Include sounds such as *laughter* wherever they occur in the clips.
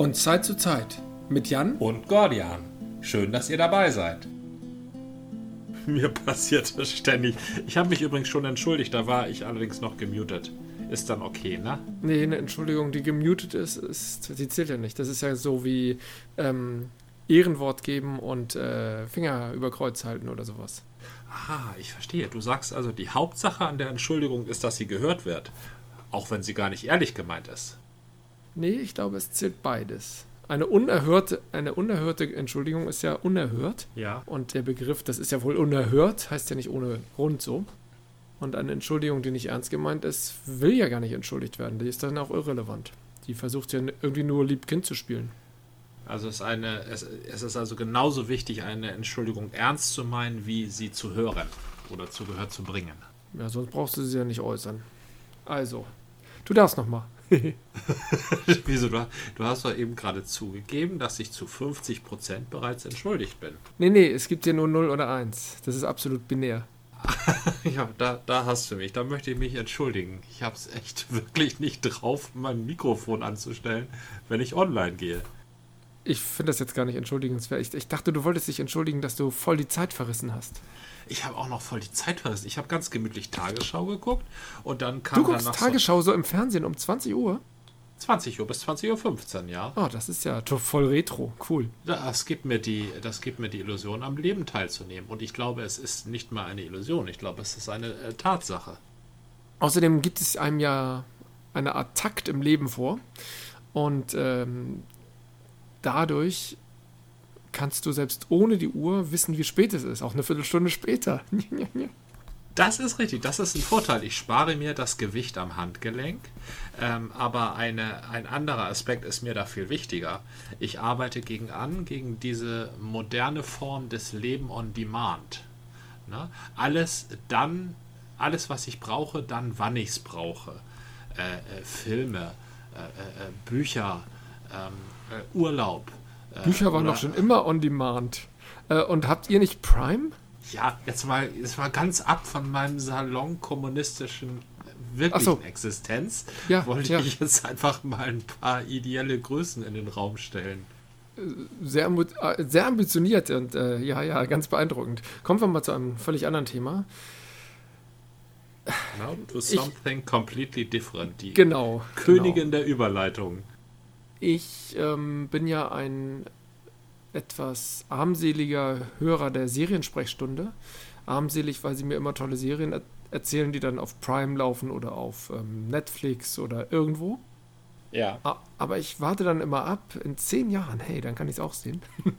Von Zeit zu Zeit mit Jan und Gordian. Schön, dass ihr dabei seid. *laughs* Mir passiert das ständig. Ich habe mich übrigens schon entschuldigt, da war ich allerdings noch gemutet. Ist dann okay, ne? Nee, eine Entschuldigung, die gemutet ist, ist die zählt ja nicht. Das ist ja so wie ähm, Ehrenwort geben und äh, Finger über Kreuz halten oder sowas. Ah, ich verstehe. Du sagst also, die Hauptsache an der Entschuldigung ist, dass sie gehört wird. Auch wenn sie gar nicht ehrlich gemeint ist. Nee, ich glaube, es zählt beides. Eine unerhörte, eine unerhörte Entschuldigung ist ja unerhört. Ja. Und der Begriff, das ist ja wohl unerhört, heißt ja nicht ohne Grund so. Und eine Entschuldigung, die nicht ernst gemeint ist, will ja gar nicht entschuldigt werden. Die ist dann auch irrelevant. Die versucht ja irgendwie nur lieb Kind zu spielen. Also es ist, eine, es, es ist also genauso wichtig, eine Entschuldigung ernst zu meinen, wie sie zu hören oder zu Gehör zu bringen. Ja, sonst brauchst du sie ja nicht äußern. Also, du darfst noch mal. *laughs* Wieso? Du, du, hast doch eben gerade zugegeben, dass ich zu 50% bereits entschuldigt bin. Nee, nee, es gibt hier nur 0 oder 1. Das ist absolut binär. *laughs* ja, da, da hast du mich. Da möchte ich mich entschuldigen. Ich habe es echt *laughs* wirklich nicht drauf, mein Mikrofon anzustellen, wenn ich online gehe. Ich finde das jetzt gar nicht entschuldigenswert. Ich, ich dachte, du wolltest dich entschuldigen, dass du voll die Zeit verrissen hast. Ich habe auch noch voll die Zeit verrissen. Ich habe ganz gemütlich Tagesschau geguckt und dann kam Du guckst Tagesschau so, im Fernsehen um 20 Uhr? 20 Uhr bis 20.15 Uhr, ja. Oh, das ist ja voll retro. Cool. Das gibt, mir die, das gibt mir die Illusion, am Leben teilzunehmen. Und ich glaube, es ist nicht mal eine Illusion. Ich glaube, es ist eine äh, Tatsache. Außerdem gibt es einem ja eine Art Takt im Leben vor. Und ähm, dadurch kannst du selbst ohne die Uhr wissen, wie spät es ist. Auch eine Viertelstunde später. *laughs* Das ist richtig, das ist ein Vorteil. Ich spare mir das Gewicht am Handgelenk, ähm, aber eine, ein anderer Aspekt ist mir da viel wichtiger. Ich arbeite gegen an, gegen diese moderne Form des Leben on Demand. Ne? Alles dann, alles, was ich brauche, dann, wann ich es brauche. Äh, äh, Filme, äh, äh, äh Bücher, ähm, äh, Urlaub. Bücher waren doch schon immer on Demand. und habt ihr nicht Prime? ja, jetzt mal, jetzt mal ganz ab von meinem Salon kommunistischen wirklichen so. Existenz, ja, wollte ja. ich jetzt einfach mal ein paar ideelle Größen in den Raum stellen. Sehr, äh, sehr ambitioniert und äh, ja, ja, ganz beeindruckend. Kommen wir mal zu einem völlig anderen Thema. Now to something ich, completely different. Die genau, Königin genau. der Überleitung. Ich ähm, bin ja ein etwas armseliger Hörer der Seriensprechstunde. Armselig, weil sie mir immer tolle Serien er erzählen, die dann auf Prime laufen oder auf ähm, Netflix oder irgendwo. Ja. Aber ich warte dann immer ab, in zehn Jahren, hey, dann kann ich es auch sehen. *laughs*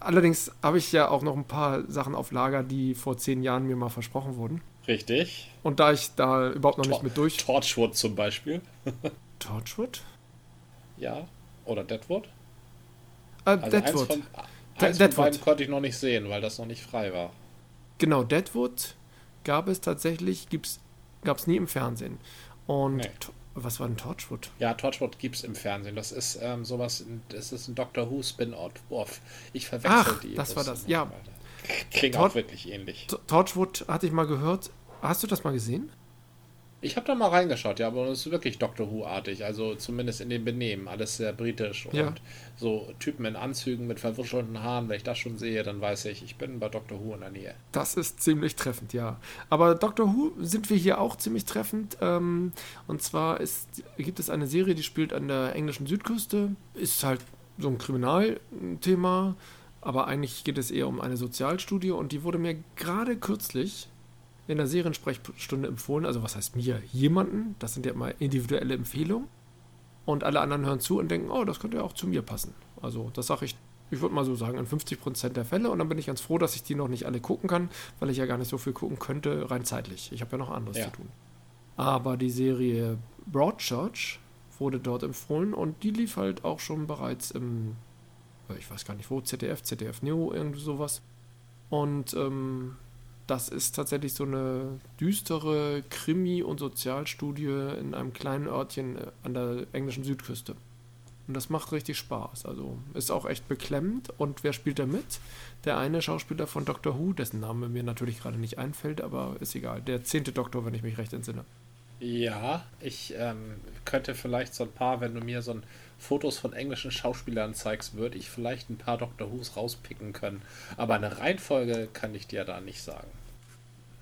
Allerdings habe ich ja auch noch ein paar Sachen auf Lager, die vor zehn Jahren mir mal versprochen wurden. Richtig. Und da ich da überhaupt noch Tor nicht mit durch. Torchwood zum Beispiel. *laughs* Torchwood? Ja. Oder Deadwood? Äh, also Deadwood. Eins von, eins Deadwood. von beiden konnte ich noch nicht sehen, weil das noch nicht frei war. Genau, Deadwood gab es tatsächlich, gab es nie im Fernsehen. Und nee. was war denn Torchwood? Ja, Torchwood gibt es im Fernsehen. Das ist ähm, sowas, das ist ein Doctor Who Spin-off. Ich verwechsel Ach, die. das war das, ja. Klingt Tor auch wirklich ähnlich. Torchwood hatte ich mal gehört. Hast du das mal gesehen? Ich habe da mal reingeschaut, ja, aber es ist wirklich Doctor Who-artig, also zumindest in dem Benehmen, alles sehr britisch und ja. so Typen in Anzügen mit verwuschelten Haaren, wenn ich das schon sehe, dann weiß ich, ich bin bei Doctor Who in der Nähe. Das ist ziemlich treffend, ja. Aber Doctor Who sind wir hier auch ziemlich treffend. Ähm, und zwar ist, gibt es eine Serie, die spielt an der englischen Südküste, ist halt so ein Kriminalthema, aber eigentlich geht es eher um eine Sozialstudie und die wurde mir gerade kürzlich in der Seriensprechstunde empfohlen. Also was heißt mir? Jemanden. Das sind ja immer individuelle Empfehlungen. Und alle anderen hören zu und denken, oh, das könnte ja auch zu mir passen. Also das sage ich, ich würde mal so sagen, in 50% der Fälle. Und dann bin ich ganz froh, dass ich die noch nicht alle gucken kann, weil ich ja gar nicht so viel gucken könnte, rein zeitlich. Ich habe ja noch anderes ja. zu tun. Aber die Serie Broadchurch wurde dort empfohlen und die lief halt auch schon bereits im, ich weiß gar nicht wo, ZDF, ZDF Neo, irgendwie sowas. Und ähm, das ist tatsächlich so eine düstere Krimi- und Sozialstudie in einem kleinen Örtchen äh, an der englischen Südküste. Und das macht richtig Spaß. Also ist auch echt beklemmend. Und wer spielt da mit? Der eine Schauspieler von Doctor Who, dessen Name mir natürlich gerade nicht einfällt, aber ist egal. Der zehnte Doktor, wenn ich mich recht entsinne. Ja, ich ähm, könnte vielleicht so ein paar, wenn du mir so ein Fotos von englischen Schauspielern zeigst, würde ich vielleicht ein paar Doctor Who's rauspicken können. Aber eine Reihenfolge kann ich dir da nicht sagen.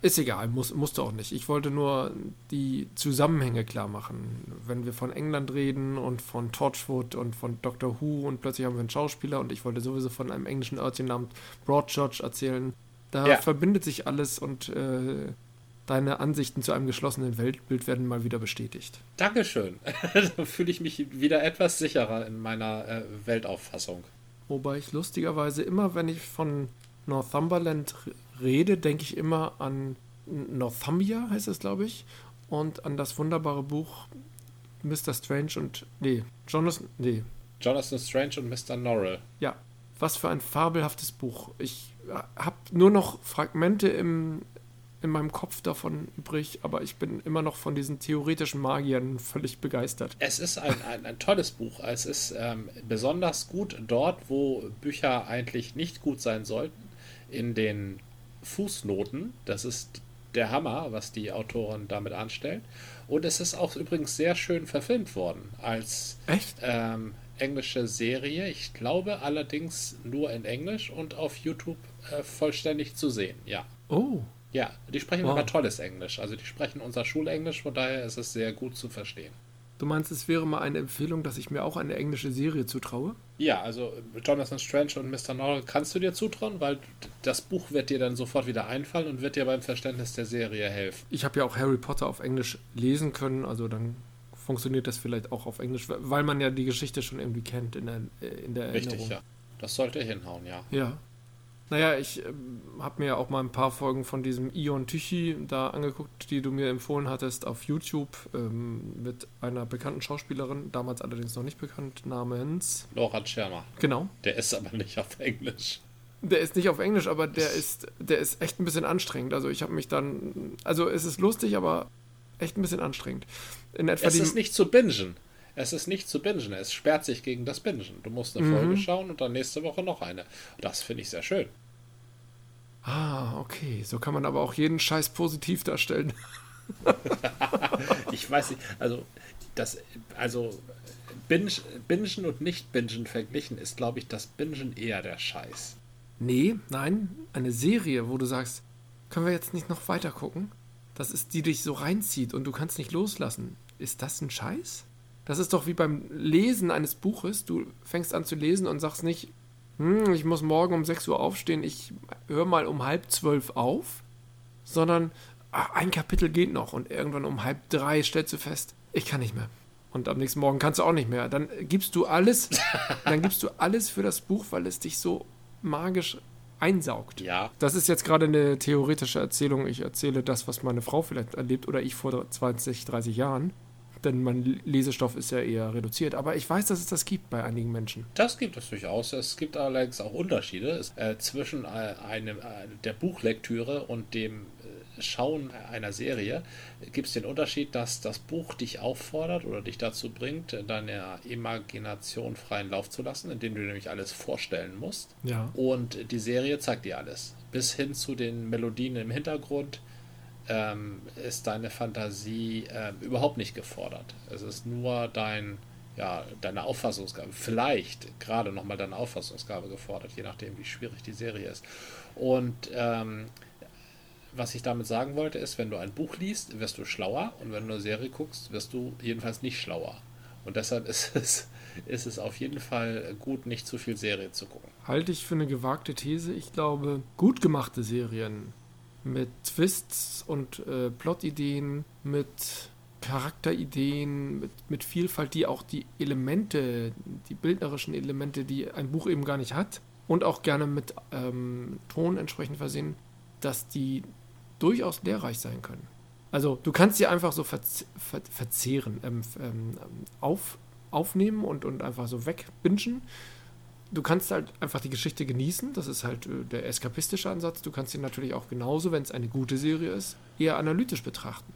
Ist egal, muss, musst du auch nicht. Ich wollte nur die Zusammenhänge klar machen. Wenn wir von England reden und von Torchwood und von Doctor Who und plötzlich haben wir einen Schauspieler und ich wollte sowieso von einem englischen Örtchen namens Broadchurch erzählen, da ja. verbindet sich alles und äh, deine Ansichten zu einem geschlossenen Weltbild werden mal wieder bestätigt. Dankeschön. *laughs* da fühle ich mich wieder etwas sicherer in meiner äh, Weltauffassung. Wobei ich lustigerweise immer, wenn ich von Northumberland rede, denke ich immer an Northumbria, heißt es, glaube ich, und an das wunderbare Buch Mr. Strange und. Nee, Jonathan. Nee. Jonathan Strange und Mr. Norrell. Ja, was für ein fabelhaftes Buch. Ich habe nur noch Fragmente im, in meinem Kopf davon übrig, aber ich bin immer noch von diesen theoretischen Magiern völlig begeistert. Es ist ein, ein, ein tolles Buch. Es ist ähm, besonders gut dort, wo Bücher eigentlich nicht gut sein sollten, in den Fußnoten. Das ist der Hammer, was die Autorin damit anstellt. Und es ist auch übrigens sehr schön verfilmt worden als ähm, englische Serie. Ich glaube allerdings nur in Englisch und auf YouTube äh, vollständig zu sehen. Ja. Oh. Ja, die sprechen wow. aber tolles Englisch. Also die sprechen unser Schulenglisch, von daher ist es sehr gut zu verstehen. Du meinst, es wäre mal eine Empfehlung, dass ich mir auch eine englische Serie zutraue? Ja, also Jonathan Strange und Mr. Norrell kannst du dir zutrauen, weil das Buch wird dir dann sofort wieder einfallen und wird dir beim Verständnis der Serie helfen. Ich habe ja auch Harry Potter auf Englisch lesen können, also dann funktioniert das vielleicht auch auf Englisch, weil man ja die Geschichte schon irgendwie kennt in der, in der Erinnerung. Richtig, ja. Das sollte hinhauen, ja. Ja. Naja, ich ähm, habe mir auch mal ein paar Folgen von diesem Ion Tichy da angeguckt, die du mir empfohlen hattest auf YouTube ähm, mit einer bekannten Schauspielerin, damals allerdings noch nicht bekannt, namens Laura Tscherner. Genau. Der ist aber nicht auf Englisch. Der ist nicht auf Englisch, aber der ist, der ist echt ein bisschen anstrengend. Also ich habe mich dann, also es ist lustig, aber echt ein bisschen anstrengend. In etwa es ist nicht zu bingen. Es ist nicht zu bingen. Es sperrt sich gegen das Bingen. Du musst eine mhm. Folge schauen und dann nächste Woche noch eine. Das finde ich sehr schön. Ah, okay. So kann man aber auch jeden Scheiß positiv darstellen. *laughs* ich weiß nicht, also das, also Binge, Bingen und Nicht-Bingen verglichen ist, glaube ich, das Bingen eher der Scheiß. Nee, nein, eine Serie, wo du sagst, können wir jetzt nicht noch weiter gucken? Das ist, die dich so reinzieht und du kannst nicht loslassen. Ist das ein Scheiß? Das ist doch wie beim Lesen eines Buches. Du fängst an zu lesen und sagst nicht, hm, ich muss morgen um 6 Uhr aufstehen, ich höre mal um halb zwölf auf, sondern ach, ein Kapitel geht noch und irgendwann um halb drei stellst du fest, ich kann nicht mehr. Und am nächsten Morgen kannst du auch nicht mehr. Dann gibst du alles, *laughs* dann gibst du alles für das Buch, weil es dich so magisch einsaugt. Ja. Das ist jetzt gerade eine theoretische Erzählung. Ich erzähle das, was meine Frau vielleicht erlebt oder ich vor 20, 30 Jahren denn mein Lesestoff ist ja eher reduziert. Aber ich weiß, dass es das gibt bei einigen Menschen. Das gibt es durchaus. Es gibt allerdings auch Unterschiede äh, zwischen äh, einem, äh, der Buchlektüre und dem äh, Schauen einer Serie. Gibt es den Unterschied, dass das Buch dich auffordert oder dich dazu bringt, deiner Imagination freien Lauf zu lassen, indem du nämlich alles vorstellen musst. Ja. Und die Serie zeigt dir alles. Bis hin zu den Melodien im Hintergrund ähm, ist deine Fantasie äh, überhaupt nicht gefordert. Es ist nur dein, ja, deine Auffassungsgabe, vielleicht gerade nochmal deine Auffassungsgabe gefordert, je nachdem, wie schwierig die Serie ist. Und ähm, was ich damit sagen wollte, ist, wenn du ein Buch liest, wirst du schlauer und wenn du eine Serie guckst, wirst du jedenfalls nicht schlauer. Und deshalb ist *laughs* es, ist es auf jeden Fall gut, nicht zu viel Serie zu gucken. Halte ich für eine gewagte These. Ich glaube, gut gemachte Serien mit Twists und äh, Plotideen, mit Charakterideen, mit, mit Vielfalt, die auch die Elemente, die bildnerischen Elemente, die ein Buch eben gar nicht hat, und auch gerne mit ähm, Ton entsprechend versehen, dass die durchaus lehrreich sein können. Also du kannst sie einfach so verze ver verzehren, ähm, ähm, auf, aufnehmen und, und einfach so wegbingen du kannst halt einfach die Geschichte genießen. Das ist halt äh, der eskapistische Ansatz. Du kannst sie natürlich auch genauso, wenn es eine gute Serie ist, eher analytisch betrachten.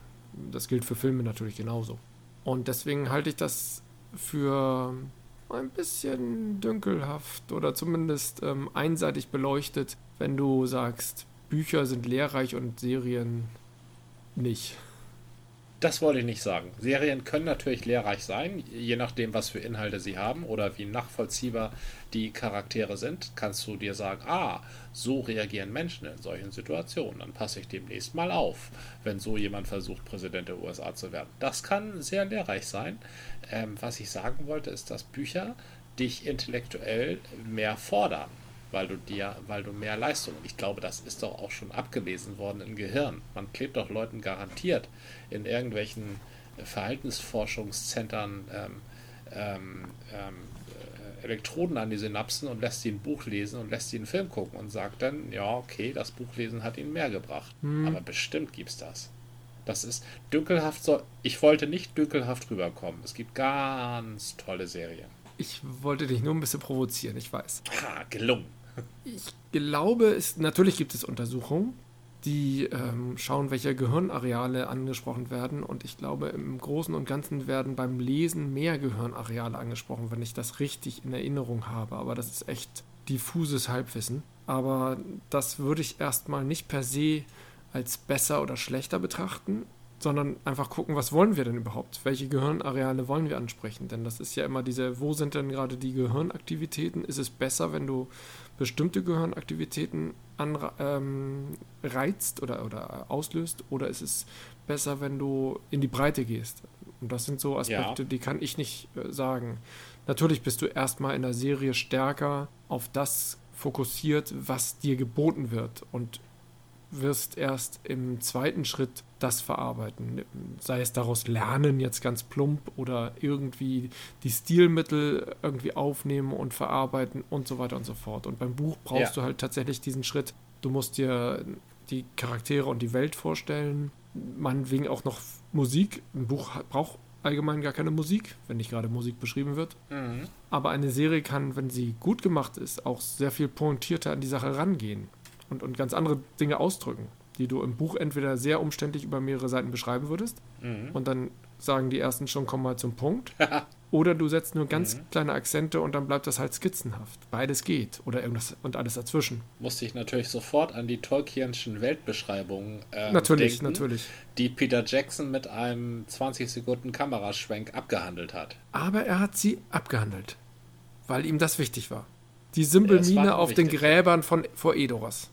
Das gilt für Filme natürlich genauso. Und deswegen halte ich das für ein bisschen dünkelhaft oder zumindest ähm, einseitig beleuchtet, wenn du sagst, Bücher sind lehrreich und Serien nicht. Das wollte ich nicht sagen. Serien können natürlich lehrreich sein, je nachdem, was für Inhalte sie haben oder wie nachvollziehbar die Charaktere sind. Kannst du dir sagen, ah, so reagieren Menschen in solchen Situationen. Dann passe ich demnächst mal auf, wenn so jemand versucht, Präsident der USA zu werden. Das kann sehr lehrreich sein. Ähm, was ich sagen wollte, ist, dass Bücher dich intellektuell mehr fordern weil du dir, weil du mehr Leistung. Ich glaube, das ist doch auch schon abgelesen worden im Gehirn. Man klebt doch Leuten garantiert in irgendwelchen Verhaltensforschungszentren ähm, ähm, ähm, äh, Elektroden an die Synapsen und lässt sie ein Buch lesen und lässt sie einen Film gucken und sagt dann, ja, okay, das Buchlesen hat ihnen mehr gebracht. Hm. Aber bestimmt gibt's das. Das ist dünkelhaft so. Ich wollte nicht dünkelhaft rüberkommen. Es gibt ganz tolle Serien. Ich wollte dich nur ein bisschen provozieren, ich weiß. Ha, gelungen. Ich glaube, es, natürlich gibt es Untersuchungen, die ähm, schauen, welche Gehirnareale angesprochen werden. Und ich glaube, im Großen und Ganzen werden beim Lesen mehr Gehirnareale angesprochen, wenn ich das richtig in Erinnerung habe. Aber das ist echt diffuses Halbwissen. Aber das würde ich erstmal nicht per se als besser oder schlechter betrachten, sondern einfach gucken, was wollen wir denn überhaupt? Welche Gehirnareale wollen wir ansprechen? Denn das ist ja immer diese, wo sind denn gerade die Gehirnaktivitäten? Ist es besser, wenn du bestimmte Gehirnaktivitäten ähm, reizt oder, oder auslöst? Oder ist es besser, wenn du in die Breite gehst? Und das sind so Aspekte, ja. die kann ich nicht äh, sagen. Natürlich bist du erstmal in der Serie stärker auf das fokussiert, was dir geboten wird. Und wirst erst im zweiten Schritt das verarbeiten. Sei es daraus lernen, jetzt ganz plump, oder irgendwie die Stilmittel irgendwie aufnehmen und verarbeiten und so weiter und so fort. Und beim Buch brauchst ja. du halt tatsächlich diesen Schritt. Du musst dir die Charaktere und die Welt vorstellen. Meinetwegen auch noch Musik. Ein Buch braucht allgemein gar keine Musik, wenn nicht gerade Musik beschrieben wird. Mhm. Aber eine Serie kann, wenn sie gut gemacht ist, auch sehr viel pointierter an die Sache rangehen und, und ganz andere Dinge ausdrücken, die du im Buch entweder sehr umständlich über mehrere Seiten beschreiben würdest mhm. und dann sagen die ersten schon, komm mal zum Punkt. *laughs* Oder du setzt nur ganz mhm. kleine Akzente und dann bleibt das halt skizzenhaft. Beides geht. Oder irgendwas und alles dazwischen. Musste ich natürlich sofort an die Tolkienschen Weltbeschreibungen ähm, natürlich, denken, natürlich. die Peter Jackson mit einem 20 Sekunden Kameraschwenk abgehandelt hat. Aber er hat sie abgehandelt, weil ihm das wichtig war. Die Symbolmine auf den Gräbern von vor Edoras.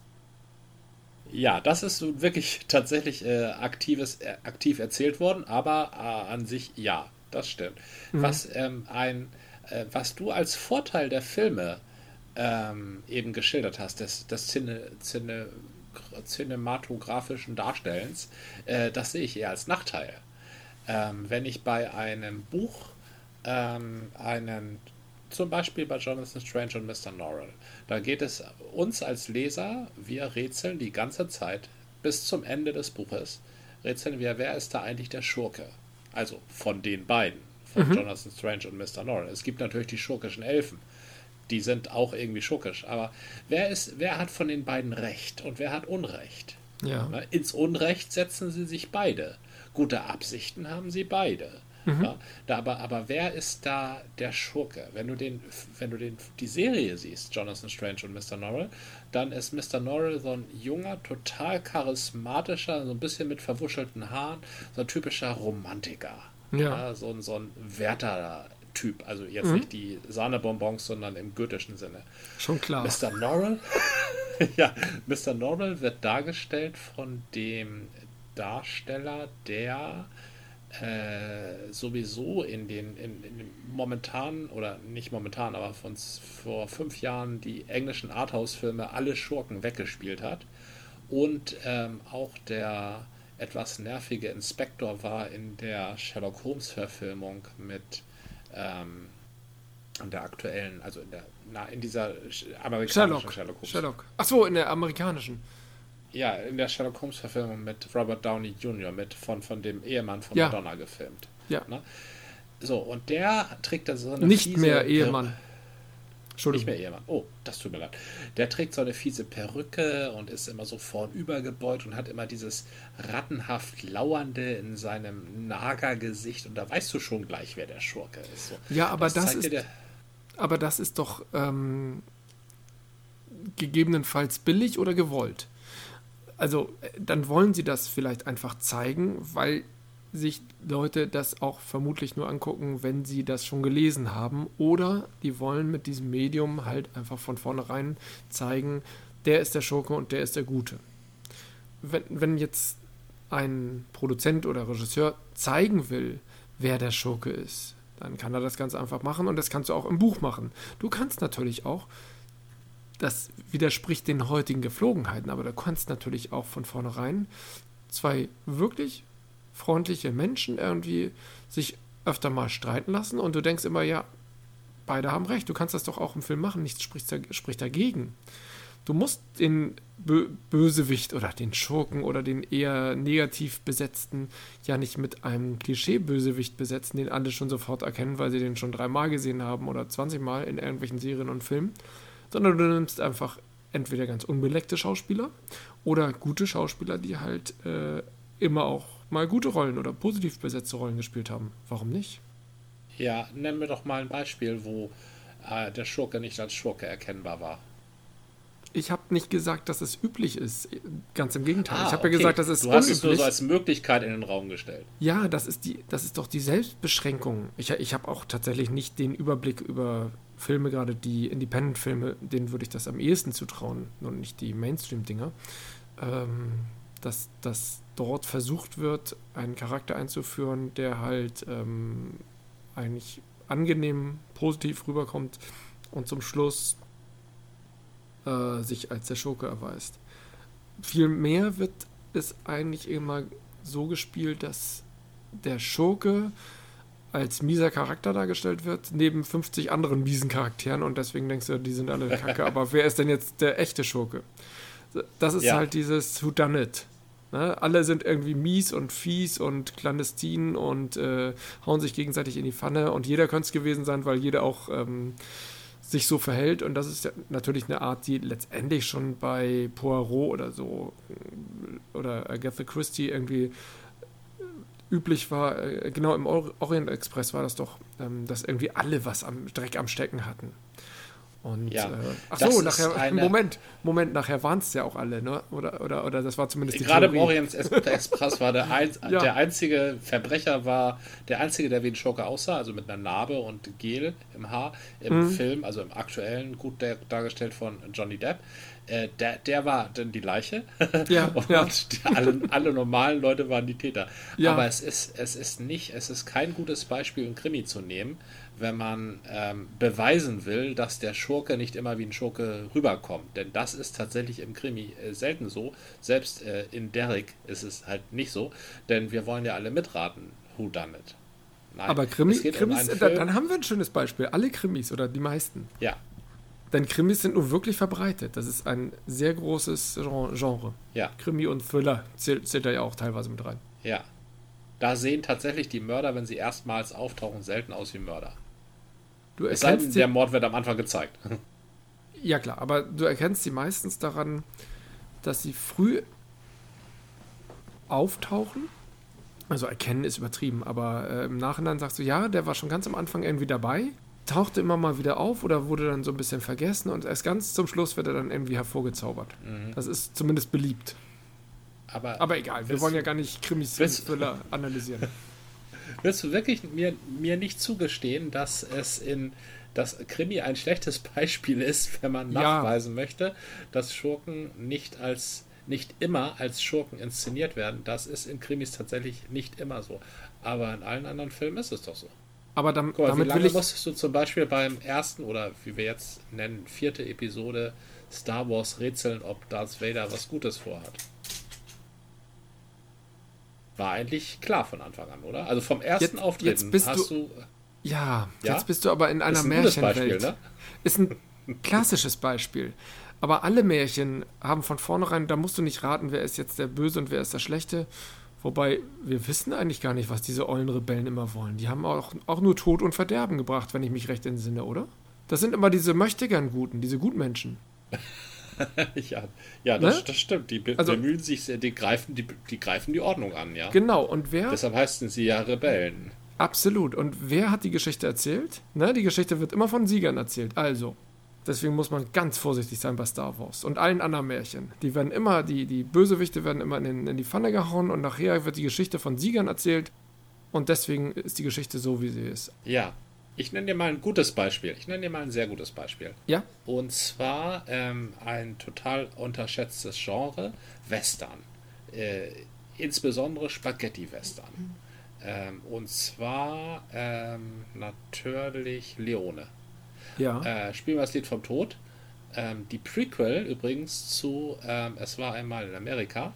Ja, das ist wirklich tatsächlich äh, aktives, äh, aktiv erzählt worden, aber äh, an sich ja, das stimmt. Mhm. Was ähm, ein, äh, was du als Vorteil der Filme ähm, eben geschildert hast, des, des Cine, Cine, cinematografischen Darstellens, äh, das sehe ich eher als Nachteil. Ähm, wenn ich bei einem Buch ähm, einen zum Beispiel bei Jonathan Strange und Mr. Norrell. Da geht es uns als Leser, wir rätseln die ganze Zeit bis zum Ende des Buches, rätseln wir, wer ist da eigentlich der Schurke? Also von den beiden, von mhm. Jonathan Strange und Mr. Norrell. Es gibt natürlich die schurkischen Elfen. Die sind auch irgendwie schurkisch. Aber wer ist, wer hat von den beiden Recht und wer hat Unrecht? Ja. Ins Unrecht setzen sie sich beide. Gute Absichten haben sie beide. Mhm. Ja, da, aber, aber wer ist da der Schurke? Wenn du den, wenn du den, die Serie siehst, Jonathan Strange und Mr. Norrell, dann ist Mr. Norrell so ein junger, total charismatischer, so ein bisschen mit verwuschelten Haaren, so ein typischer Romantiker. Ja. ja so, ein, so ein Wärter. Typ, also jetzt mhm. nicht die Sahnebonbons, sondern im goethischen Sinne. Schon klar. Mr. Norrell, *laughs* ja, Mr. Norrell wird dargestellt von dem Darsteller, der äh, sowieso in den, in, in den momentan, oder nicht momentan, aber von vor fünf Jahren die englischen Arthouse-Filme alle Schurken weggespielt hat. Und ähm, auch der etwas nervige Inspektor war in der Sherlock Holmes-Verfilmung mit ähm, der aktuellen, also in der, na, in dieser amerikanischen Sherlock, Sherlock Holmes. Sherlock. Achso, in der amerikanischen. Ja, in der Sherlock Holmes Verfilmung mit Robert Downey Jr., mit von, von dem Ehemann von ja. Madonna gefilmt. Ja. Ne? So, und der trägt da so eine Nicht fiese mehr Ehemann. Entschuldigung. Nicht mehr Ehemann. Oh, das tut mir leid. Der trägt so eine fiese Perücke und ist immer so vornübergebeugt und hat immer dieses rattenhaft Lauernde in seinem Nagergesicht. Und da weißt du schon gleich, wer der Schurke ist. So, ja, aber das, das ist. Aber das ist doch ähm, gegebenenfalls billig oder gewollt also äh, dann wollen sie das vielleicht einfach zeigen, weil sich Leute das auch vermutlich nur angucken, wenn sie das schon gelesen haben. Oder die wollen mit diesem Medium halt einfach von vornherein zeigen, der ist der Schurke und der ist der Gute. Wenn, wenn jetzt ein Produzent oder Regisseur zeigen will, wer der Schurke ist, dann kann er das ganz einfach machen und das kannst du auch im Buch machen. Du kannst natürlich auch, das widerspricht den heutigen Geflogenheiten, aber du kannst natürlich auch von vornherein zwei wirklich freundliche Menschen irgendwie sich öfter mal streiten lassen und du denkst immer, ja, beide haben recht, du kannst das doch auch im Film machen, nichts spricht, spricht dagegen. Du musst den Bö Bösewicht oder den Schurken oder den eher negativ besetzten ja nicht mit einem Klischee-Bösewicht besetzen, den alle schon sofort erkennen, weil sie den schon dreimal gesehen haben oder 20 Mal in irgendwelchen Serien und Filmen, sondern du nimmst einfach entweder ganz unbeleckte Schauspieler oder gute Schauspieler, die halt äh, immer auch mal gute Rollen oder positiv besetzte Rollen gespielt haben. Warum nicht? Ja, nenn mir doch mal ein Beispiel, wo äh, der Schurke nicht als Schurke erkennbar war. Ich habe nicht gesagt, dass es üblich ist. Ganz im Gegenteil. Ah, ich habe okay. ja gesagt, dass es Du hast unüblich. es nur so als Möglichkeit in den Raum gestellt. Ja, das ist, die, das ist doch die Selbstbeschränkung. Ich, ich habe auch tatsächlich nicht den Überblick über Filme, gerade die Independent-Filme, denen würde ich das am ehesten zutrauen und nicht die Mainstream-Dinger. Ähm, dass, dass dort versucht wird, einen Charakter einzuführen, der halt ähm, eigentlich angenehm positiv rüberkommt und zum Schluss äh, sich als der Schurke erweist. Vielmehr wird es eigentlich immer so gespielt, dass der Schurke als mieser Charakter dargestellt wird, neben 50 anderen miesen Charakteren und deswegen denkst du, die sind alle kacke, aber wer ist denn jetzt der echte Schurke? Das ist ja. halt dieses Who Done It. Ne? Alle sind irgendwie mies und fies und clandestin und äh, hauen sich gegenseitig in die Pfanne und jeder könnte es gewesen sein, weil jeder auch ähm, sich so verhält und das ist ja natürlich eine Art, die letztendlich schon bei Poirot oder so oder Agatha Christie irgendwie üblich war, äh, genau im Orient Express war das doch, ähm, dass irgendwie alle was am Dreck am Stecken hatten. Und, ja, äh, ach so, nachher, *laughs* eine, Moment, Moment, nachher waren es ja auch alle, ne? Oder, oder, oder das war zumindest die Gerade im Orient Express war der, ein, *laughs* ja. der einzige Verbrecher, war der einzige, der wie ein Schurke aussah, also mit einer Narbe und Gel im Haar im mhm. Film, also im aktuellen, gut dargestellt von Johnny Depp. Äh, der, der war dann die Leiche. *laughs* Ja, und ja. alle, alle normalen Leute waren die Täter. Ja. Aber es ist, es ist nicht, es ist kein gutes Beispiel, ein Krimi zu nehmen, wenn man ähm, beweisen will, dass der Schurke nicht immer wie ein Schurke rüberkommt. Denn das ist tatsächlich im Krimi äh, selten so. Selbst äh, in Derrick ist es halt nicht so. Denn wir wollen ja alle mitraten, who done it. Nein, Aber Krimi, Krimis, um dann haben wir ein schönes Beispiel. Alle Krimis oder die meisten. Ja. Denn Krimis sind nur wirklich verbreitet. Das ist ein sehr großes Genre. Ja. Krimi und Thriller zählt, zählt da ja auch teilweise mit rein. Ja. Da sehen tatsächlich die Mörder, wenn sie erstmals auftauchen, selten aus wie Mörder. Du denn, der Mord wird am Anfang gezeigt. *laughs* Ja, klar, aber du erkennst sie meistens daran, dass sie früh auftauchen. Also erkennen ist übertrieben, aber äh, im Nachhinein sagst du, ja, der war schon ganz am Anfang irgendwie dabei, tauchte immer mal wieder auf oder wurde dann so ein bisschen vergessen und erst ganz zum Schluss wird er dann irgendwie hervorgezaubert. Mhm. Das ist zumindest beliebt. Aber, aber egal, wir wollen ja gar nicht Krimis und Thriller analysieren. *laughs* Willst du wirklich mir, mir nicht zugestehen, dass es in dass Krimi ein schlechtes *laughs* Beispiel ist, wenn man nachweisen ja. möchte, dass Schurken nicht als nicht immer als Schurken inszeniert werden. Das ist in Krimis tatsächlich nicht immer so. Aber in allen anderen Filmen ist es doch so. Aber dann, mal, damit wie lange musstest du zum Beispiel beim ersten oder wie wir jetzt nennen, vierte Episode Star Wars rätseln, ob Darth Vader was Gutes vorhat? War eigentlich klar von Anfang an, oder? Also vom ersten jetzt, Auftreten jetzt hast du, du ja, ja, jetzt bist du aber in einer ist ein Märchenwelt. Beispiel, ne? Ist ein klassisches Beispiel. Aber alle Märchen haben von vornherein, da musst du nicht raten, wer ist jetzt der Böse und wer ist der Schlechte. Wobei, wir wissen eigentlich gar nicht, was diese Eulenrebellen immer wollen. Die haben auch, auch nur Tod und Verderben gebracht, wenn ich mich recht entsinne, oder? Das sind immer diese Möchtegern-Guten, diese Gutmenschen. *laughs* *laughs* ja, ja das, ne? das stimmt. Die be also, bemühen sich, sehr, die greifen die, die greifen die Ordnung an, ja. Genau, und wer. Deshalb heißen sie ja Rebellen. Absolut. Und wer hat die Geschichte erzählt? Ne, die Geschichte wird immer von Siegern erzählt. Also, Deswegen muss man ganz vorsichtig sein bei Star Wars und allen anderen Märchen. Die werden immer, die, die Bösewichte werden immer in, in die Pfanne gehauen und nachher wird die Geschichte von Siegern erzählt. Und deswegen ist die Geschichte so, wie sie ist. Ja, ich nenne dir mal ein gutes Beispiel. Ich nenne dir mal ein sehr gutes Beispiel. Ja. Und zwar ähm, ein total unterschätztes Genre, Western. Äh, insbesondere Spaghetti-Western. Ähm, und zwar ähm, natürlich Leone. Ja. Äh, Spielen wir das Lied vom Tod. Ähm, die Prequel übrigens zu ähm, Es war einmal in Amerika.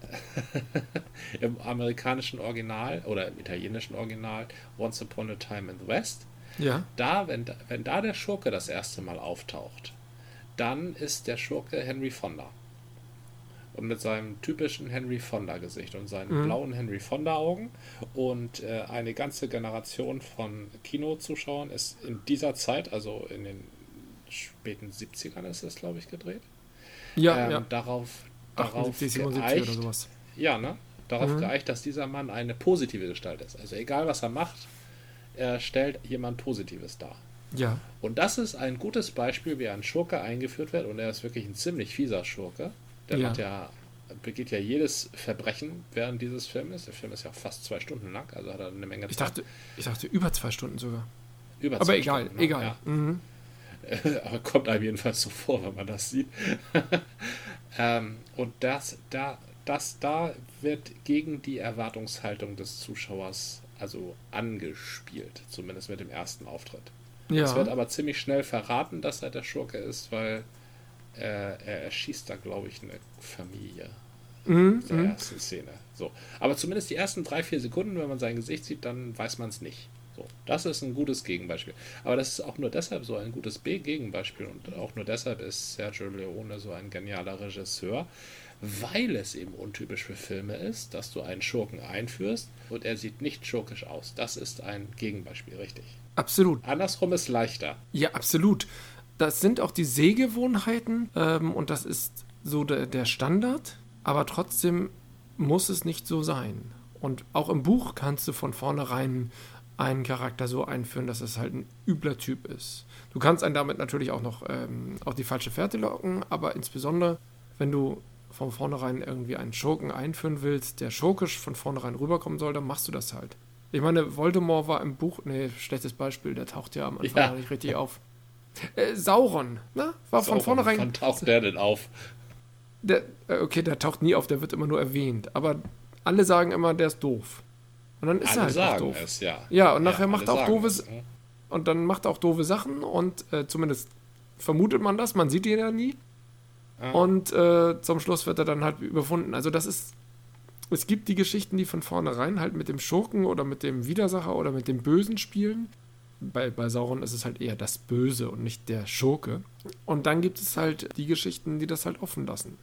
*laughs* Im amerikanischen Original oder im italienischen Original Once Upon a Time in the West. Ja. Da, wenn, wenn da der Schurke das erste Mal auftaucht, dann ist der Schurke Henry Fonda. Und mit seinem typischen Henry Fonda-Gesicht und seinen Mhm. blauen Henry Fonda-Augen. Und äh, eine ganze Generation von Kinozuschauern ist in dieser Zeit, also in den späten 70ern ist es, glaube ich, gedreht, Ja, ähm, ja. darauf, darauf 78, 77 geeicht, oder sowas. ja, ne? Darauf Mhm. geeicht, dass dieser Mann eine positive Gestalt ist. Also egal, was er macht, er stellt jemand Positives dar. Ja. Und das ist ein gutes Beispiel, wie ein Schurke eingeführt wird. Und er ist wirklich ein ziemlich fieser Schurke. Der Ja. ja, begeht ja jedes Verbrechen während dieses Filmes. Der Film ist ja fast zwei Stunden lang, also hat er eine Menge Ich dachte, ich dachte über zwei Stunden sogar. Über Aber zwei egal, Stunden, ne? egal. Ja. Mhm. *laughs* Aber kommt einem jedenfalls so vor, wenn man das sieht. *laughs* ähm, und das, da, das, da wird gegen die Erwartungshaltung des Zuschauers also angespielt, zumindest mit dem ersten Auftritt. Es wird Ja. aber ziemlich schnell verraten, dass er der Schurke ist, weil äh, er erschießt da, glaube ich, eine Familie Mhm. in der Mhm. ersten Szene. So. Aber zumindest die ersten drei, vier Sekunden, wenn man sein Gesicht sieht, dann weiß man es nicht. So. Das ist ein gutes Gegenbeispiel. Aber das ist auch nur deshalb so ein gutes B-Gegenbeispiel und auch nur deshalb ist Sergio Leone so ein genialer Regisseur, weil es eben untypisch für Filme ist, dass du einen Schurken einführst und er sieht nicht schurkisch aus. Das ist ein Gegenbeispiel, richtig. Absolut. Andersrum ist leichter. Ja, absolut. Das sind auch die Sehgewohnheiten ähm, und das ist so der, der Standard, aber trotzdem muss es nicht so sein. Und auch im Buch kannst du von vornherein einen Charakter so einführen, dass es halt ein übler Typ ist. Du kannst einen damit natürlich auch noch ähm, auf die falsche Fährte locken, aber insbesondere, wenn du von vornherein irgendwie einen Schurken einführen willst, der schurkisch von vornherein rüberkommen soll, dann machst du das halt. Ich meine, Voldemort war im Buch, nee, schlechtes Beispiel, der taucht ja am Anfang Ja. noch nicht richtig auf. Äh, Sauron, ne? War von So, vornherein. Wann taucht der denn auf? Der, äh, okay, der taucht nie auf, der wird immer nur erwähnt. Aber alle sagen immer, der ist doof. Und dann ist er Alle halt auch sagen doof. es, ja. Ja, und nachher alle macht er auch doofes, es, ne? und dann macht er auch doofe Sachen und äh, zumindest vermutet man das, man sieht ihn ja nie. Ah. Und äh, zum Schluss wird er dann halt überwunden. Also das ist, es gibt die Geschichten, die von vornherein halt mit dem Schurken oder mit dem Widersacher oder mit dem Bösen spielen. Bei, bei Sauron ist es halt eher das Böse und nicht der Schurke. Und dann gibt es halt die Geschichten, die das halt offen lassen.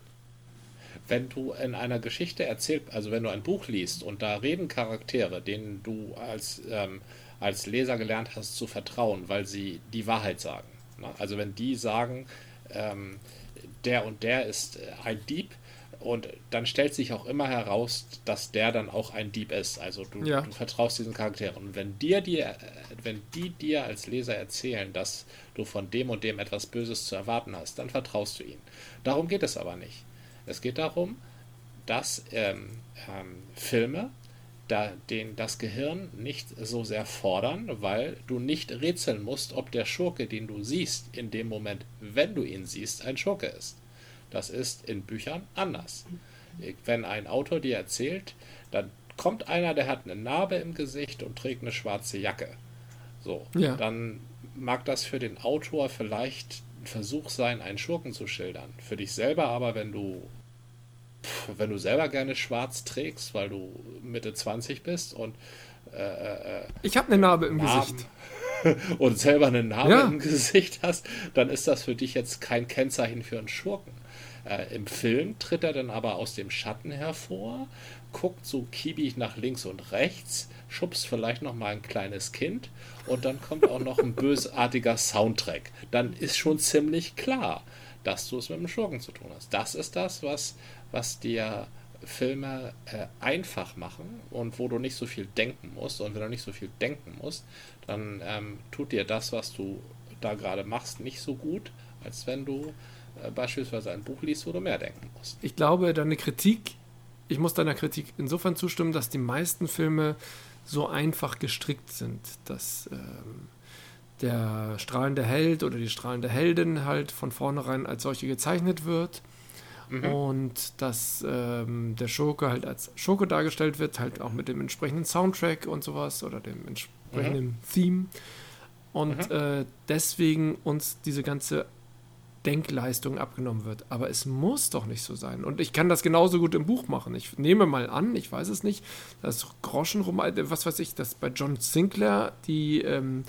Wenn du in einer Geschichte erzählt, also wenn du ein Buch liest und da reden Charaktere, denen du als, ähm, als Leser gelernt hast zu vertrauen, weil sie die Wahrheit sagen. Ne? Also wenn die sagen, ähm, der und der ist äh, ein Dieb und dann stellt sich auch immer heraus, dass der dann auch ein Dieb ist. Also du, Ja. du vertraust diesen Charakteren. Und wenn dir die, äh, wenn die dir als Leser erzählen, dass du von dem und dem etwas Böses zu erwarten hast, dann vertraust du ihnen. Darum geht es aber nicht. Es geht darum, dass ähm, ähm, Filme da, den, das Gehirn nicht so sehr fordern, weil du nicht rätseln musst, ob der Schurke, den du siehst, in dem Moment, wenn du ihn siehst, ein Schurke ist. Das ist in Büchern anders. Wenn ein Autor dir erzählt, dann kommt einer, der hat eine Narbe im Gesicht und trägt eine schwarze Jacke. So, Ja. dann mag das für den Autor vielleicht Versuch sein, einen Schurken zu schildern. Für dich selber aber, wenn du wenn du selber gerne schwarz trägst, weil du Mitte 20 bist und Ich habe eine Narbe im Narben Gesicht. *laughs* und selber eine Narbe Ja. im Gesicht hast, dann ist das für dich jetzt kein Kennzeichen für einen Schurken. Äh, Im Film tritt er dann aber aus dem Schatten hervor, guckt so kiebig nach links und rechts, schubst vielleicht noch mal ein kleines Kind und dann kommt auch noch ein bösartiger Soundtrack. Dann ist schon ziemlich klar, dass du es mit einem Schurken zu tun hast. Das ist das, was, was dir Filme äh, einfach machen und wo du nicht so viel denken musst. Und wenn du nicht so viel denken musst, dann ähm, tut dir das, was du da gerade machst, nicht so gut, als wenn du äh, beispielsweise ein Buch liest, wo du mehr denken musst. Ich glaube, deine Kritik, ich muss deiner Kritik insofern zustimmen, dass die meisten Filme so einfach gestrickt sind, dass ähm, der strahlende Held oder die strahlende Heldin halt von vornherein als solche gezeichnet wird. Mhm. Und dass ähm, der Schurke halt als Schurke dargestellt wird, halt auch mit dem entsprechenden Soundtrack und sowas oder dem entsprechenden mhm. Theme. Und mhm. äh, deswegen uns diese ganze Denkleistung abgenommen wird. Aber es muss doch nicht so sein. Und ich kann das genauso gut im Buch machen. Ich nehme mal an, ich weiß es nicht, dass Groschen rum, äh, was weiß ich, dass bei John Sinclair die ähm,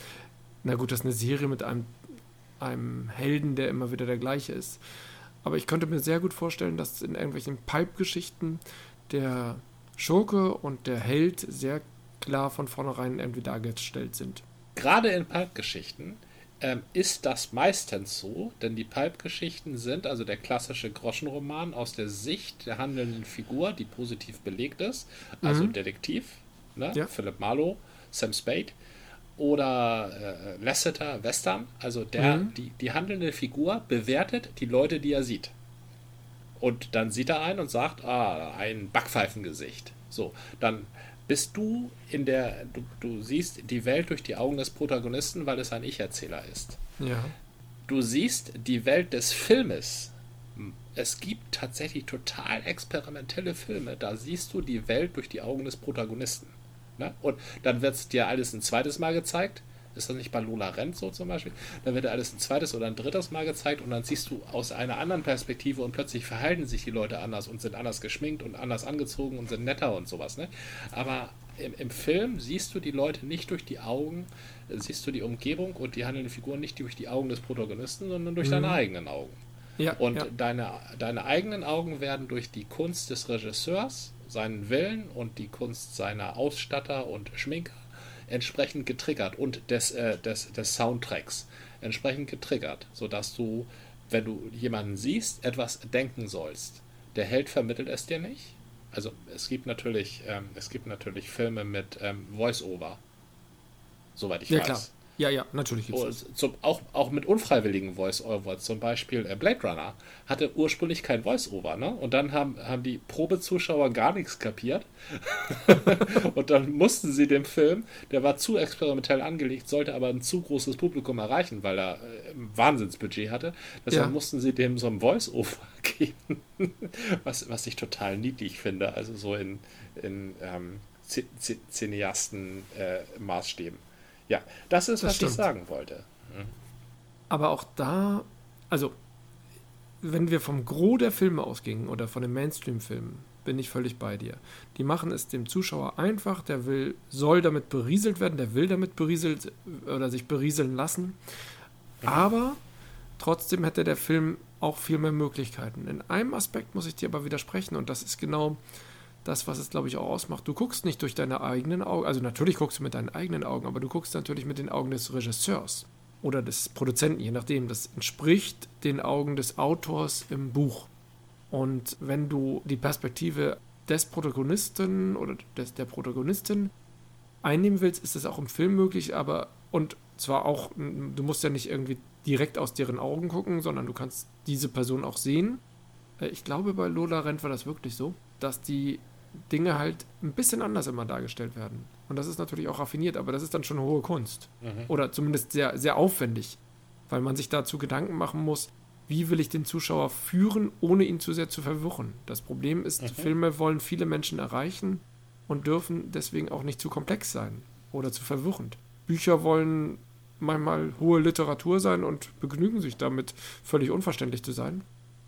na gut, das ist eine Serie mit einem, einem Helden, der immer wieder der gleiche ist. Aber ich könnte mir sehr gut vorstellen, dass in irgendwelchen Pipe-Geschichten der Schurke und der Held sehr klar von vornherein irgendwie dargestellt sind. Gerade in Pipe-Geschichten ähm, ist das meistens so, denn die Pipe-Geschichten sind also der klassische Groschenroman aus der Sicht der handelnden Figur, die positiv belegt ist, also mhm. Detektiv, ne? ja. Philip Marlowe, Sam Spade oder äh, Lasseter Western, also der, mhm. die, die handelnde Figur bewertet die Leute, die er sieht. Und dann sieht er einen und sagt, ah, ein Backpfeifengesicht. So, dann bist du in der, du, du siehst die Welt durch die Augen des Protagonisten, weil es ein Ich-Erzähler ist. Ja. Du siehst die Welt des Filmes. Es gibt tatsächlich total experimentelle Filme, da siehst du die Welt durch die Augen des Protagonisten. Ne? Und dann wird es dir alles ein zweites Mal gezeigt. Ist das nicht bei Lola Rent so zum Beispiel? Dann wird alles ein zweites oder ein drittes Mal gezeigt und dann siehst du aus einer anderen Perspektive und plötzlich verhalten sich die Leute anders und sind anders geschminkt und anders angezogen und sind netter und sowas. Ne? Aber im, im Film siehst du die Leute nicht durch die Augen, siehst du die Umgebung und die handelnden Figuren nicht durch die Augen des Protagonisten, sondern durch mhm. deine eigenen Augen. Ja, und ja. Deine, deine eigenen Augen werden durch die Kunst des Regisseurs seinen Willen und die Kunst seiner Ausstatter und Schminker entsprechend getriggert und des, äh, des, des Soundtracks entsprechend getriggert, sodass du, wenn du jemanden siehst, etwas denken sollst. Der Held vermittelt es dir nicht. Also es gibt natürlich, ähm, es gibt natürlich Filme mit ähm, Voice-Over, soweit ich ja, weiß. Klar. Ja, ja, natürlich gibt es. Zum, auch, auch mit unfreiwilligen Voice-Over. Zum Beispiel äh, Blade Runner hatte ursprünglich kein Voice-Over, ne? Und dann haben, haben die Probezuschauer gar nichts kapiert. *laughs* und dann mussten sie dem Film, der war zu experimentell angelegt, sollte aber ein zu großes Publikum erreichen, weil er äh, ein Wahnsinnsbudget hatte. Deshalb ja. mussten sie dem so ein Voice-Over *laughs* geben. was, was ich total niedlich finde. Also so in, in ähm, Cineasten-Maßstäben. Äh, ja, das ist, das was stimmt. ich sagen wollte. Mhm. Aber auch da, also, wenn wir vom Gros der Filme ausgingen oder von den Mainstream-Filmen, bin ich völlig bei dir. Die machen es dem Zuschauer einfach, der will, soll damit berieselt werden, der will damit berieselt oder sich berieseln lassen. Mhm. Aber trotzdem hätte der Film auch viel mehr Möglichkeiten. In einem Aspekt muss ich dir aber widersprechen und das ist genau das, was es, glaube ich, auch ausmacht. Du guckst nicht durch deine eigenen Augen, also natürlich guckst du mit deinen eigenen Augen, aber du guckst natürlich mit den Augen des Regisseurs oder des Produzenten, je nachdem. Das entspricht den Augen des Autors im Buch. Und wenn du die Perspektive des Protagonisten oder des, der Protagonistin einnehmen willst, ist das auch im Film möglich, aber und zwar auch, du musst ja nicht irgendwie direkt aus deren Augen gucken, sondern du kannst diese Person auch sehen. Äh, ich glaube, bei Lola Rent war das wirklich so, dass die Dinge halt ein bisschen anders immer dargestellt werden. Und das ist natürlich auch raffiniert, aber das ist dann schon hohe Kunst. Mhm. Oder zumindest sehr, sehr aufwendig, weil man sich dazu Gedanken machen muss, wie will ich den Zuschauer führen, ohne ihn zu sehr zu verwirren. Das Problem ist, mhm. Filme wollen viele Menschen erreichen und dürfen deswegen auch nicht zu komplex sein oder zu verwirrend. Bücher wollen manchmal hohe Literatur sein und begnügen sich damit, völlig unverständlich zu sein.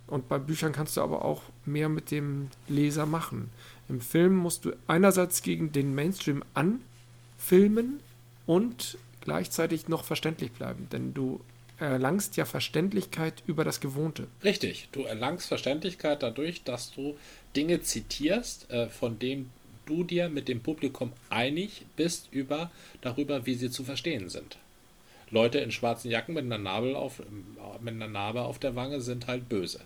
Und bei Büchern kannst du aber auch mehr mit dem Leser machen. Im Film musst du einerseits gegen den Mainstream anfilmen und gleichzeitig noch verständlich bleiben, denn du erlangst ja Verständlichkeit über das Gewohnte. Richtig, du erlangst Verständlichkeit dadurch, dass du Dinge zitierst, äh, von denen du dir mit dem Publikum einig bist über darüber, wie sie zu verstehen sind. Leute in schwarzen Jacken mit einer, Narbe auf, mit einer Narbe auf der Wange sind halt böse.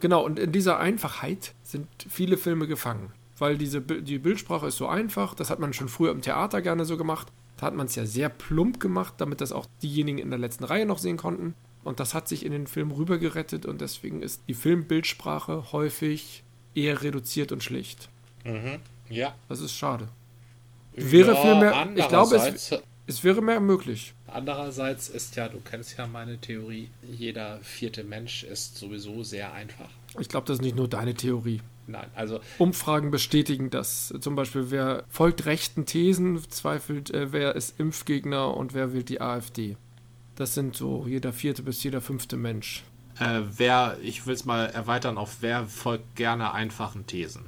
Genau, und in dieser Einfachheit sind viele Filme gefangen. Weil diese, die Bildsprache ist so einfach, das hat man schon früher im Theater gerne so gemacht. Da hat man es ja sehr plump gemacht, damit das auch diejenigen in der letzten Reihe noch sehen konnten. Und das hat sich in den Film rübergerettet und deswegen ist die Filmbildsprache häufig eher reduziert und schlicht. Mhm. Ja. Das ist schade. Wäre ja, viel mehr, ich glaube, es, es wäre mehr möglich. Andererseits ist ja, du kennst ja meine Theorie, jeder vierte Mensch ist sowieso sehr einfach. Ich glaube, das ist nicht nur deine Theorie. Nein, also Umfragen bestätigen das. Zum Beispiel, wer folgt rechten Thesen, zweifelt, äh, wer ist Impfgegner und wer wählt die AfD. Das sind so jeder vierte bis jeder fünfte Mensch. äh, wer, ich will es mal erweitern auf wer folgt gerne einfachen Thesen.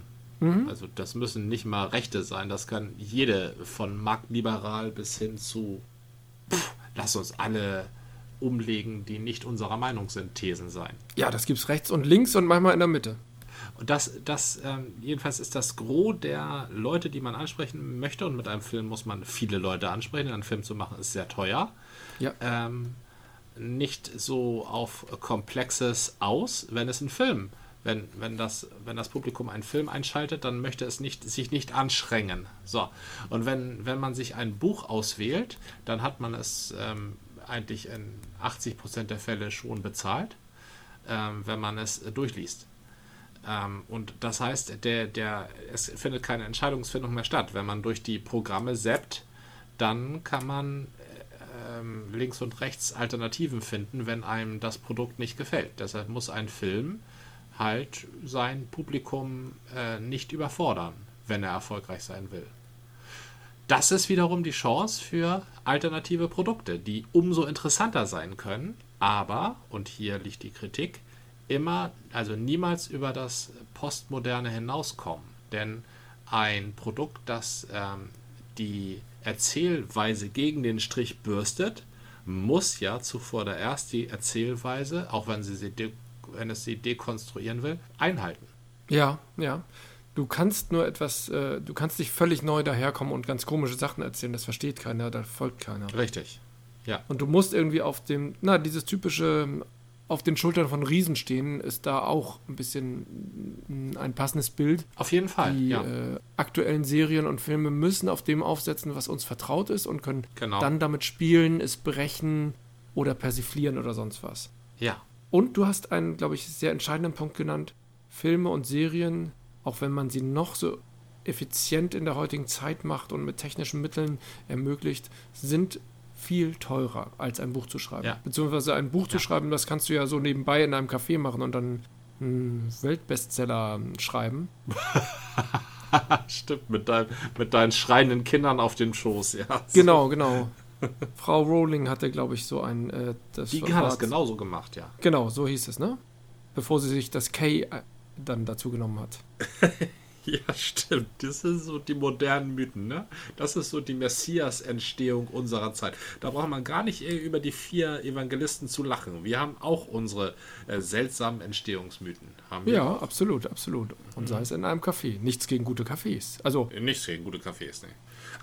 Also das müssen nicht mal Rechte sein, das kann jede von marktliberal bis hin zu pff, lass uns alle umlegen, die nicht unserer Meinung sind, Thesen sein. Ja, das gibt's rechts und links und manchmal in der Mitte. Und das, das ähm, jedenfalls ist das Gros der Leute, die man ansprechen möchte. Und mit einem Film muss man viele Leute ansprechen. Einen Film zu machen ist sehr teuer. Ja. Ähm, nicht so auf Komplexes aus, wenn es ein Film, wenn, wenn, das, wenn das Publikum einen Film einschaltet, dann möchte es nicht, sich nicht anstrengen. So. Und wenn, wenn man sich ein Buch auswählt, dann hat man es ähm, eigentlich in 80% der Fälle schon bezahlt, ähm, wenn man es durchliest. Ähm, und das heißt, der, der, es findet keine Entscheidungsfindung mehr statt. Wenn man durch die Programme zappt, dann kann man äh, ähm, links und rechts Alternativen finden, wenn einem das Produkt nicht gefällt. Deshalb muss ein Film halt sein Publikum äh, nicht überfordern, wenn er erfolgreich sein will. Das ist wiederum die Chance für alternative Produkte, die umso interessanter sein können, aber, und hier liegt die Kritik, immer, also niemals über das Postmoderne hinauskommen. Denn ein Produkt, das ähm, die Erzählweise gegen den Strich bürstet, muss ja zuvor der erst die Erzählweise, auch wenn, sie sie wenn es sie dekonstruieren will, einhalten. Ja, ja. Du kannst nur etwas, äh, du kannst nicht völlig neu daherkommen und ganz komische Sachen erzählen. Das versteht keiner, da folgt keiner. Richtig. Ja. Und du musst irgendwie auf dem, na, dieses typische auf den Schultern von Riesen stehen, ist da auch ein bisschen ein passendes Bild. Auf jeden Fall. Die ja. äh, aktuellen Serien und Filme müssen auf dem aufsetzen, was uns vertraut ist und können Genau. dann damit spielen, es brechen oder persiflieren oder sonst was. ja. Und du hast einen, glaube ich, sehr entscheidenden Punkt genannt. Filme und Serien, auch wenn man sie noch so effizient in der heutigen Zeit macht und mit technischen Mitteln ermöglicht, sind viel teurer, als ein Buch zu schreiben. Ja. Beziehungsweise ein Buch zu Ja. schreiben, das kannst du ja so nebenbei in einem Café machen und dann einen Weltbestseller schreiben. *laughs* Stimmt, mit, dein, mit deinen schreienden Kindern auf dem Schoß, ja. Genau, genau. *laughs* Frau Rowling hatte, glaube ich, so ein. Äh, das Die hat das genauso gemacht, ja. Genau, so hieß es, ne? Bevor sie sich das K äh, dann dazu genommen hat. *laughs* Ja, stimmt. Das sind so die modernen Mythen, ne? Das ist so die Messias-Entstehung unserer Zeit. Da braucht man gar nicht äh, über die vier Evangelisten zu lachen. Wir haben auch unsere äh, seltsamen Entstehungsmythen. Ja, auch. absolut, absolut. Und sei es in einem Café. Nichts gegen gute Cafés. Also, Nicht gegen gute Cafés, ne.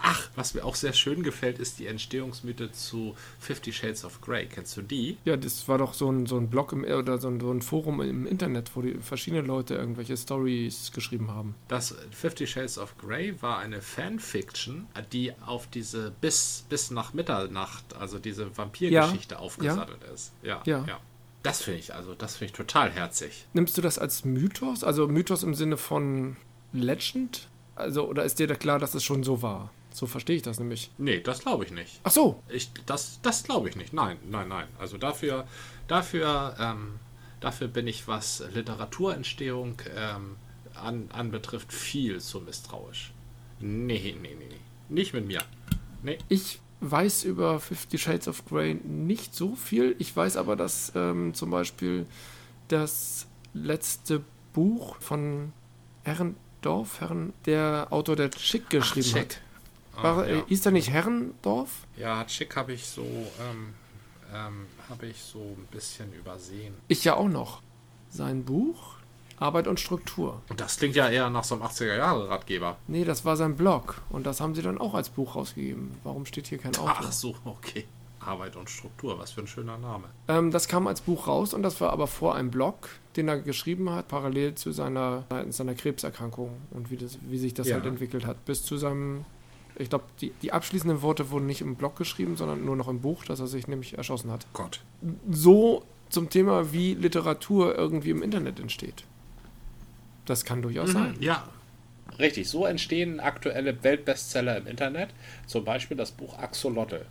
Ach, was mir auch sehr schön gefällt, ist die Entstehungsmythe zu Fifty Shades of Grey. Kennst du die? ja, das war doch so ein, so ein Blog im, oder so ein, so ein Forum im Internet, wo die verschiedene Leute irgendwelche Stories geschrieben haben. Das Fifty Shades of Grey war eine Fanfiction, die auf diese bis, bis nach Mitternacht, also diese Vampirgeschichte aufgesattelt ist. Ja, Ja. ja. Das finde ich, also das finde ich total herzig. Nimmst du das als Mythos? Also Mythos im Sinne von Legend? Also, oder ist dir da klar, dass es schon so war? So verstehe ich das nämlich. Nee, das glaube ich nicht. Ach so, Ich, das das glaube ich nicht. Nein, nein, nein. Also dafür, dafür, ähm, dafür bin ich, was Literaturentstehung ähm, an, anbetrifft, viel zu misstrauisch. Nee, nee, nee, nee. Nicht mit mir. Nee. Ich weiß über Fifty Shades of Grey nicht so viel. Ich weiß aber, dass ähm, zum Beispiel das letzte Buch von Herrendorf, Herren, der Autor, der Schick geschrieben Schick. hat. War, Ah, ja. Hieß der nicht Herrendorf? Ja, Chick habe ich so, ähm, ähm, habe ich so ein bisschen übersehen. Ich ja auch noch. Sein Buch Arbeit und Struktur. Und das klingt ja eher nach so einem 80er-Jahre-Ratgeber. Nee, das war sein Blog. Und das haben sie dann auch als Buch rausgegeben. Warum steht hier kein Autor? Ach so, okay. Arbeit und Struktur, was für ein schöner Name. Ähm, das kam als Buch raus und das war aber vor einem Blog, den er geschrieben hat, parallel zu seiner, seiner Krebserkrankung und wie, das, wie sich das Ja. halt entwickelt hat, bis zu seinem Ich glaube, die, die abschließenden Worte wurden nicht im Blog geschrieben, sondern nur noch im Buch, dass er sich nämlich erschossen hat. Gott. So zum Thema, wie Literatur irgendwie im Internet entsteht. Das kann durchaus sein. Ja. Richtig, so entstehen aktuelle Weltbestseller im Internet. Zum Beispiel das Buch Axolotl.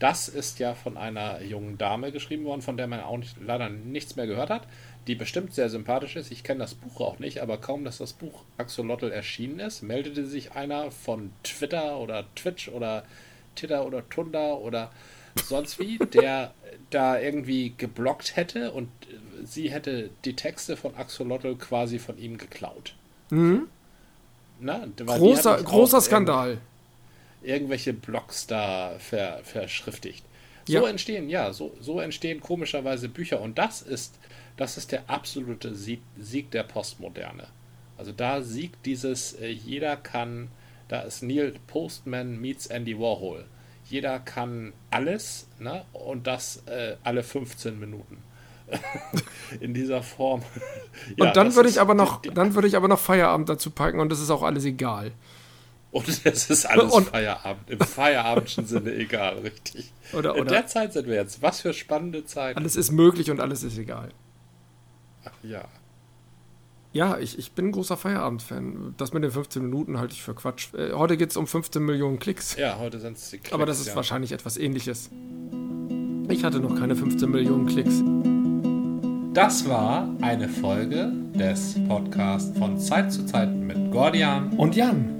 Das ist ja von einer jungen Dame geschrieben worden, von der man auch nicht, leider nichts mehr gehört hat, die bestimmt sehr sympathisch ist. Ich kenne das Buch auch nicht, aber kaum, dass das Buch Axolotl erschienen ist, meldete sich einer von Twitter oder Twitch oder Twitter oder Tunda oder sonst wie, *laughs* der da irgendwie geblockt hätte und sie hätte die Texte von Axolotl quasi von ihm geklaut. Mhm. Na, großer großer Skandal irgendwelche Blogs da ver, verschriftigt. So ja. entstehen, ja, so, so entstehen komischerweise Bücher. Und das ist, das ist der absolute Sieg, Sieg der Postmoderne. Also da siegt dieses, äh, jeder kann, da ist Neil Postman meets Andy Warhol. Jeder kann alles, ne? Und das äh, alle 15 Minuten. *laughs* In dieser Form. *laughs* ja, und dann würde ich aber noch, dann würde ich aber noch Feierabend dazu packen und das ist auch alles egal. Und es ist alles und, Feierabend. Im feierabendschen Sinne egal, richtig. Oder, oder, In der Zeit sind wir jetzt. Was für spannende Zeit. Alles ist möglich und alles ist egal. Ach, ja. Ja, ich, ich bin ein großer Feierabend-Fan. Das mit den 15 Minuten halte ich für Quatsch. Äh, heute geht es um 15 Millionen Klicks. Ja, heute sind es die Klicks. Aber das ist ja. wahrscheinlich etwas ähnliches. Ich hatte noch keine 15 Millionen Klicks. Das war eine Folge des Podcasts von Zeit zu Zeit mit Gordian und Jan.